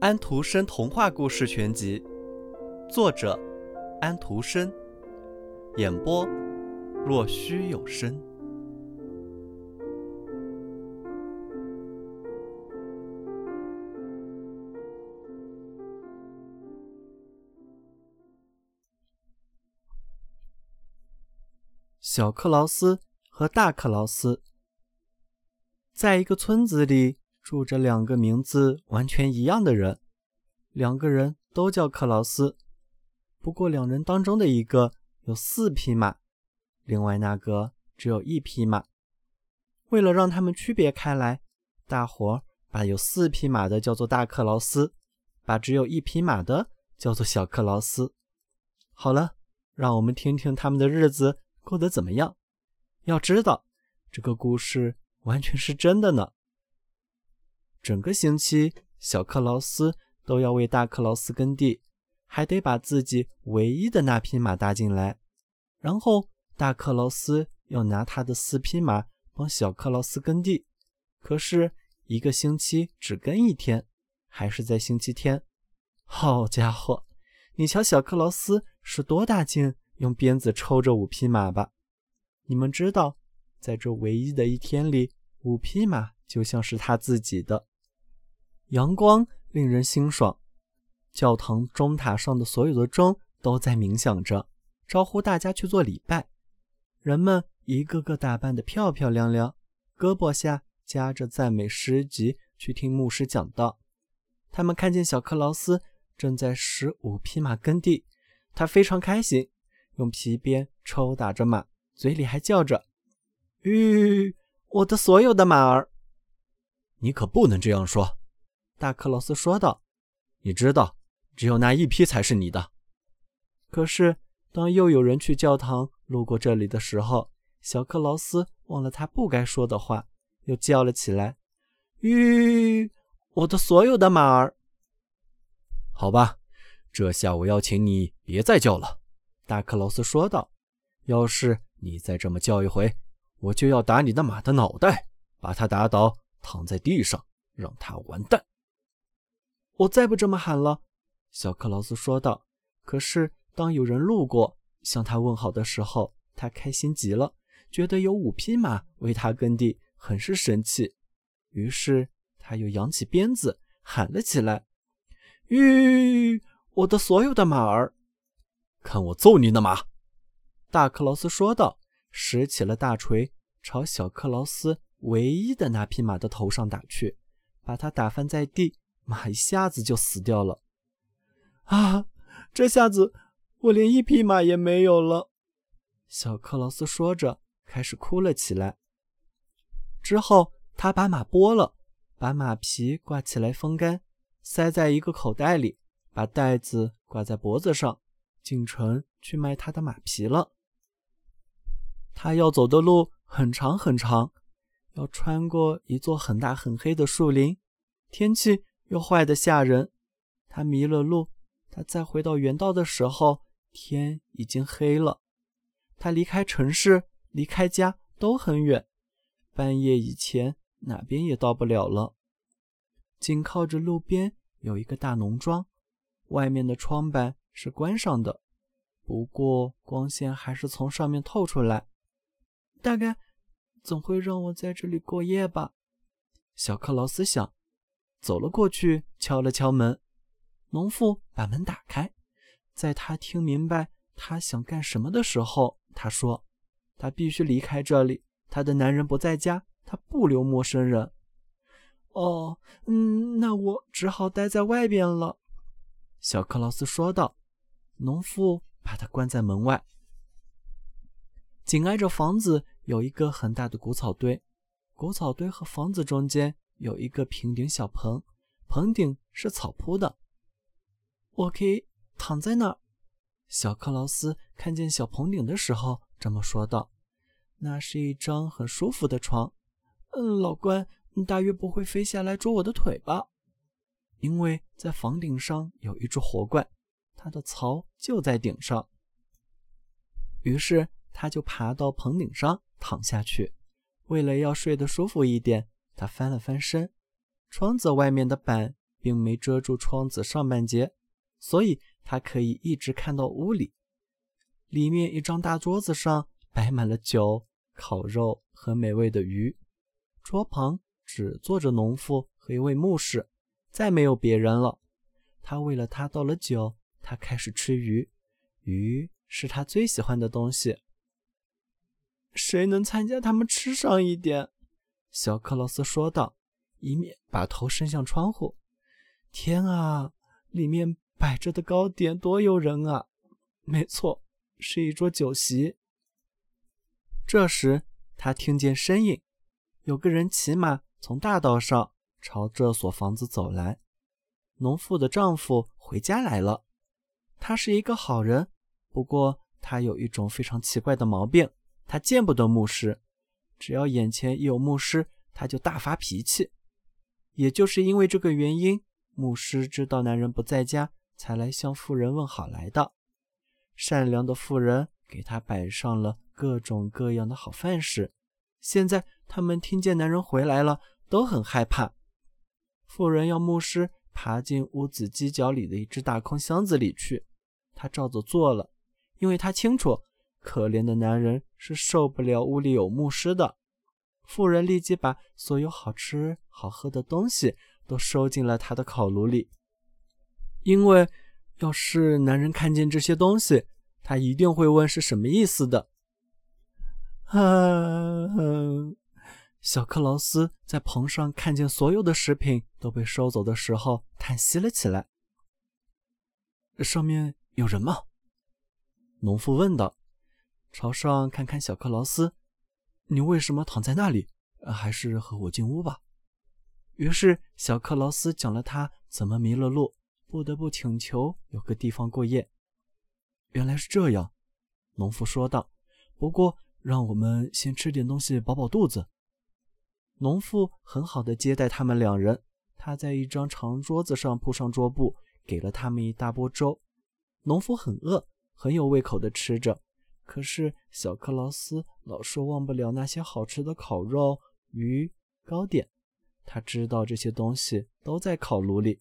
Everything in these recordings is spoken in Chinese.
安徒生童话故事全集，作者安徒生，演播若虚有声。小克劳斯和大克劳斯，在一个村子里住着两个名字完全一样的人，两个人都叫克劳斯。不过，两人当中的一个有四匹马，另外那个只有一匹马。为了让他们区别开来，大伙儿把有四匹马的叫做大克劳斯，把只有一匹马的叫做小克劳斯。好了，让我们听听他们的日子。过得怎么样？要知道，这个故事完全是真的呢。整个星期，小克劳斯都要为大克劳斯耕地，还得把自己唯一的那匹马搭进来。然后，大克劳斯要拿他的四匹马帮小克劳斯耕地。可是，一个星期只耕一天，还是在星期天。好家伙，你瞧，小克劳斯是多大劲！用鞭子抽着五匹马吧，你们知道，在这唯一的一天里，五匹马就像是他自己的。阳光令人心爽，教堂钟塔上的所有的钟都在冥想着，招呼大家去做礼拜。人们一个个打扮得漂漂亮亮，胳膊下夹着赞美诗集去听牧师讲道。他们看见小克劳斯正在使五匹马耕地，他非常开心。用皮鞭抽打着马，嘴里还叫着：“吁，我的所有的马儿！”你可不能这样说，大克劳斯说道。“你知道，只有那一匹才是你的。”可是，当又有人去教堂路过这里的时候，小克劳斯忘了他不该说的话，又叫了起来：“吁，我的所有的马儿！”好吧，这下我要请你别再叫了。大克劳斯说道：“要是你再这么叫一回，我就要打你的马的脑袋，把它打倒，躺在地上，让它完蛋。”我再不这么喊了。”小克劳斯说道。可是，当有人路过向他问好的时候，他开心极了，觉得有五匹马为他耕地，很是神气。于是，他又扬起鞭子喊了起来：“吁，我的所有的马儿！”看我揍你的马！”大克劳斯说道，拾起了大锤，朝小克劳斯唯一的那匹马的头上打去，把他打翻在地，马一下子就死掉了。啊，这下子我连一匹马也没有了！小克劳斯说着，开始哭了起来。之后，他把马剥了，把马皮挂起来风干，塞在一个口袋里，把袋子挂在脖子上。进城去卖他的马皮了。他要走的路很长很长，要穿过一座很大很黑的树林，天气又坏得吓人。他迷了路，他再回到原道的时候，天已经黑了。他离开城市，离开家都很远，半夜以前哪边也到不了了。紧靠着路边有一个大农庄，外面的窗板。是关上的，不过光线还是从上面透出来。大概总会让我在这里过夜吧，小克劳斯想。走了过去，敲了敲门。农妇把门打开，在他听明白他想干什么的时候，他说：“他必须离开这里，他的男人不在家，他不留陌生人。”哦，嗯，那我只好待在外边了，小克劳斯说道。农妇把他关在门外。紧挨着房子有一个很大的谷草堆，谷草堆和房子中间有一个平顶小棚，棚顶是草铺的。我可以躺在那儿。小克劳斯看见小棚顶的时候这么说道：“那是一张很舒服的床。”嗯，老关，你大约不会飞下来啄我的腿吧？因为在房顶上有一只活怪。他的巢就在顶上，于是他就爬到棚顶上躺下去。为了要睡得舒服一点，他翻了翻身，窗子外面的板并没遮住窗子上半截，所以他可以一直看到屋里。里面一张大桌子上摆满了酒、烤肉和美味的鱼，桌旁只坐着农妇和一位牧师，再没有别人了。他为了他倒了酒，他开始吃鱼，鱼是他最喜欢的东西。谁能参加他们吃上一点？小克劳斯说道，一面把头伸向窗户。天啊，里面摆着的糕点多诱人啊！没错，是一桌酒席。这时，他听见声音，有个人骑马从大道上朝这所房子走来。农妇的丈夫回家来了。他是一个好人，不过他有一种非常奇怪的毛病。他见不得牧师，只要眼前一有牧师，他就大发脾气。也就是因为这个原因，牧师知道男人不在家，才来向妇人问好来的。善良的妇人给他摆上了各种各样的好饭食。现在他们听见男人回来了，都很害怕。妇人要牧师爬进屋子犄角里的一只大空箱子里去，他照着做了，因为他清楚。可怜的男人是受不了屋里有牧师的。妇人立即把所有好吃好喝的东西都收进了他的烤炉里，因为要是男人看见这些东西，他一定会问是什么意思的。啊！小克劳斯在棚上看见所有的食品都被收走的时候，叹息了起来。上面有人吗？农夫问道。朝上看看小克劳斯，你为什么躺在那里？还是和我进屋吧。于是小克劳斯讲了他怎么迷了路，不得不请求有个地方过夜。原来是这样，农夫说道。不过让我们先吃点东西饱饱肚子。农夫很好的接待他们两人，他在一张长桌子上铺上桌布，给了他们一大锅粥。农夫很饿，很有胃口的吃着。可是小克劳斯老是忘不了那些好吃的烤肉、鱼、糕点。他知道这些东西都在烤炉里，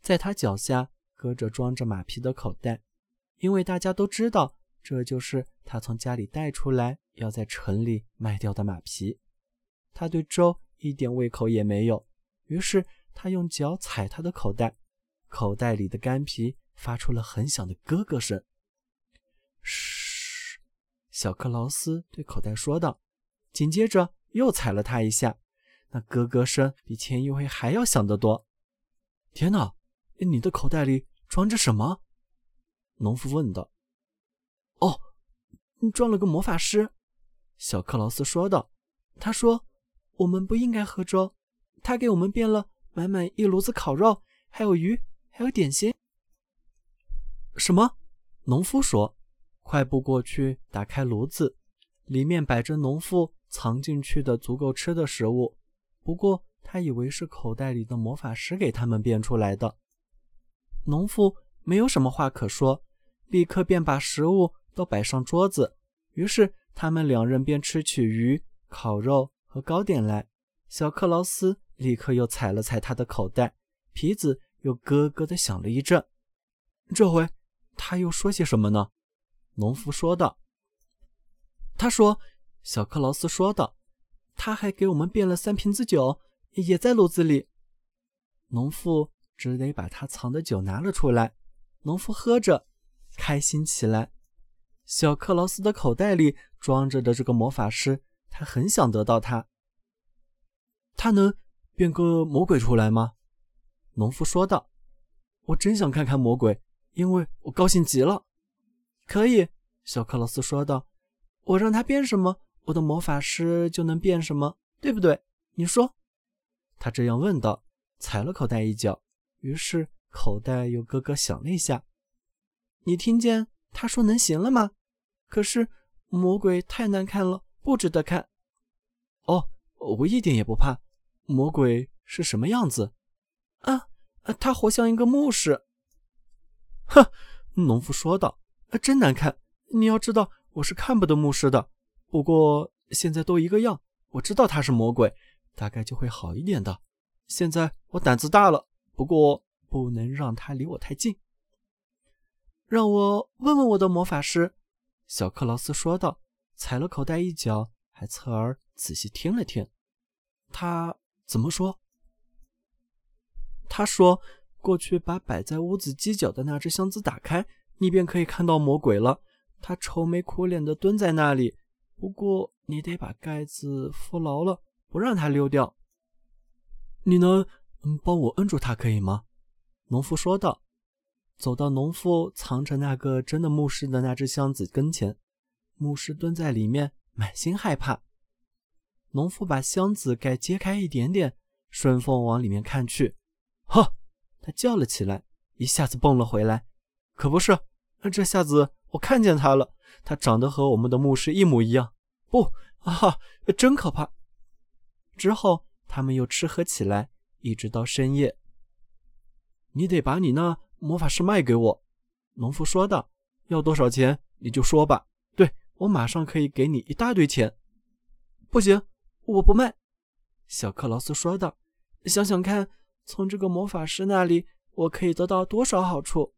在他脚下搁着装着马皮的口袋，因为大家都知道这就是他从家里带出来要在城里卖掉的马皮。他对粥一点胃口也没有，于是他用脚踩他的口袋，口袋里的干皮发出了很响的咯咯声。嘘，小克劳斯对口袋说道，紧接着又踩了他一下，那咯咯声比前一回还要响得多。天哪，你的口袋里装着什么？农夫问道。哦，你装了个魔法师。小克劳斯说道。他说我们不应该喝粥，他给我们变了满满一炉子烤肉，还有鱼，还有点心。什么？农夫说。快步过去，打开炉子，里面摆着农夫藏进去的足够吃的食物。不过他以为是口袋里的魔法师给他们变出来的。农夫没有什么话可说，立刻便把食物都摆上桌子。于是他们两人便吃起鱼、烤肉和糕点来。小克劳斯立刻又踩了踩他的口袋，皮子又咯咯地响了一阵。这回他又说些什么呢？农夫说道：“他说，小克劳斯说道，他还给我们变了三瓶子酒，也在炉子里。农夫只得把他藏的酒拿了出来。农夫喝着，开心起来。小克劳斯的口袋里装着的这个魔法师，他很想得到他。他能变个魔鬼出来吗？”农夫说道：“我真想看看魔鬼，因为我高兴极了。”可以，小克劳斯说道：“我让他变什么，我的魔法师就能变什么，对不对？你说？”他这样问道，踩了口袋一脚，于是口袋又咯咯响了一下。你听见他说能行了吗？可是魔鬼太难看了，不值得看。哦，我一点也不怕。魔鬼是什么样子？啊，他活像一个牧师。哼，农夫说道。真难看！你要知道，我是看不得牧师的。不过现在都一个样，我知道他是魔鬼，大概就会好一点的。现在我胆子大了，不过不能让他离我太近。让我问问我的魔法师。”小克劳斯说道，踩了口袋一脚，还侧耳仔细听了听。他怎么说？他说：“过去把摆在屋子犄角的那只箱子打开，你便可以看到魔鬼了。他愁眉苦脸的蹲在那里，不过你得把盖子扶牢了，不让他溜掉。你能帮我摁住他，可以吗？”农夫说道。走到农夫藏着那个真的牧师的那只箱子跟前，牧师蹲在里面，满心害怕。农夫把箱子盖揭开一点点，顺风往里面看去。哈！他叫了起来，一下子蹦了回来。可不是，这下子我看见他了，他长得和我们的牧师一模一样。不啊，真可怕！之后他们又吃喝起来，一直到深夜。你得把你那魔法师卖给我，农夫说道。要多少钱你就说吧。对我马上可以给你一大堆钱。不行，我不卖。小克劳斯说道。想想看。从这个魔法师那里，我可以得到多少好处？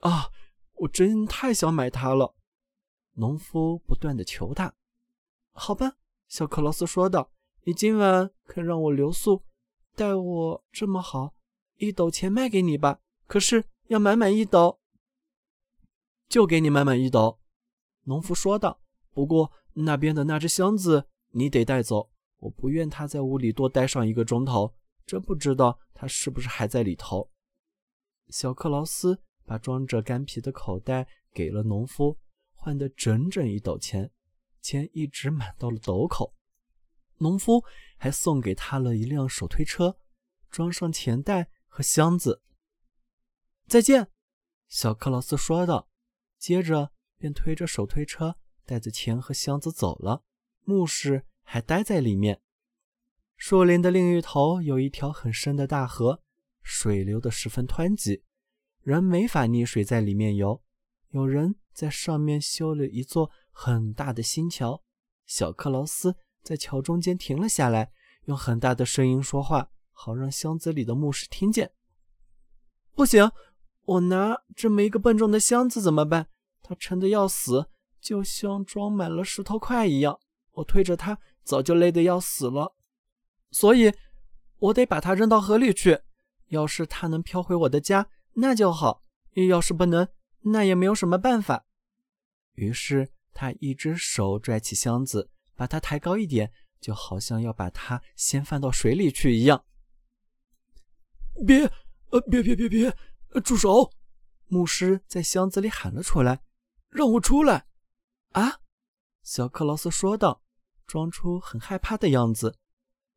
啊，我真太想买它了！农夫不断的求他。好吧，小克劳斯说道：“你今晚肯让我留宿，待我这么好，一斗钱卖给你吧。可是要满满一斗。”就给你满满一斗。农夫说道：“不过那边的那只箱子你得带走，我不愿他在屋里多待上一个钟头。”真不知道他是不是还在里头。小克劳斯把装着干皮的口袋给了农夫，换得整整一斗钱，钱一直满到了斗口。农夫还送给他了一辆手推车，装上钱袋和箱子。再见，小克劳斯说道，接着便推着手推车带着钱和箱子走了。牧师还待在里面。树林的另一头有一条很深的大河，水流得十分湍急，人没法溺水在里面游。有人在上面修了一座很大的新桥。小克劳斯在桥中间停了下来，用很大的声音说话，好让箱子里的牧师听见。不行，我拿这么一个笨重的箱子怎么办？它沉得要死，就像装满了石头块一样。我推着它，早就累得要死了。所以，我得把它扔到河里去。要是它能漂回我的家，那就好；要是不能，那也没有什么办法。于是，他一只手拽起箱子，把它抬高一点，就好像要把它先放到水里去一样。别，呃，别别别别，住手！牧师在箱子里喊了出来：“让我出来！”啊，小克劳斯说道，装出很害怕的样子。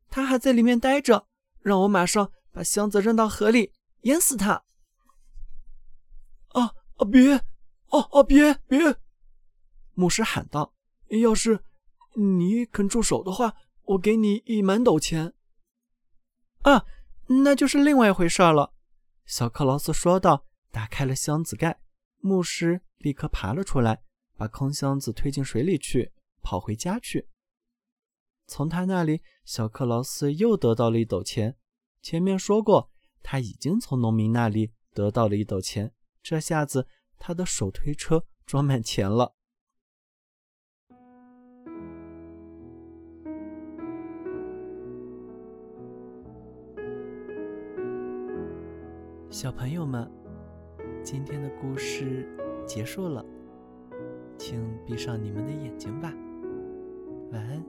他还在里面待着，让我马上把箱子扔到河里，淹死他！啊啊！别！啊啊！别别！牧师喊道：“要是你肯住手的话，我给你一满斗钱。”啊，那就是另外一回事了。”小克劳斯说道，打开了箱子盖。牧师立刻爬了出来，把空箱子推进水里去，跑回家去。从他那里，小克劳斯又得到了一斗钱。前面说过，他已经从农民那里得到了一斗钱。这下子，他的手推车装满钱了。小朋友们，今天的故事结束了，请闭上你们的眼睛吧。晚安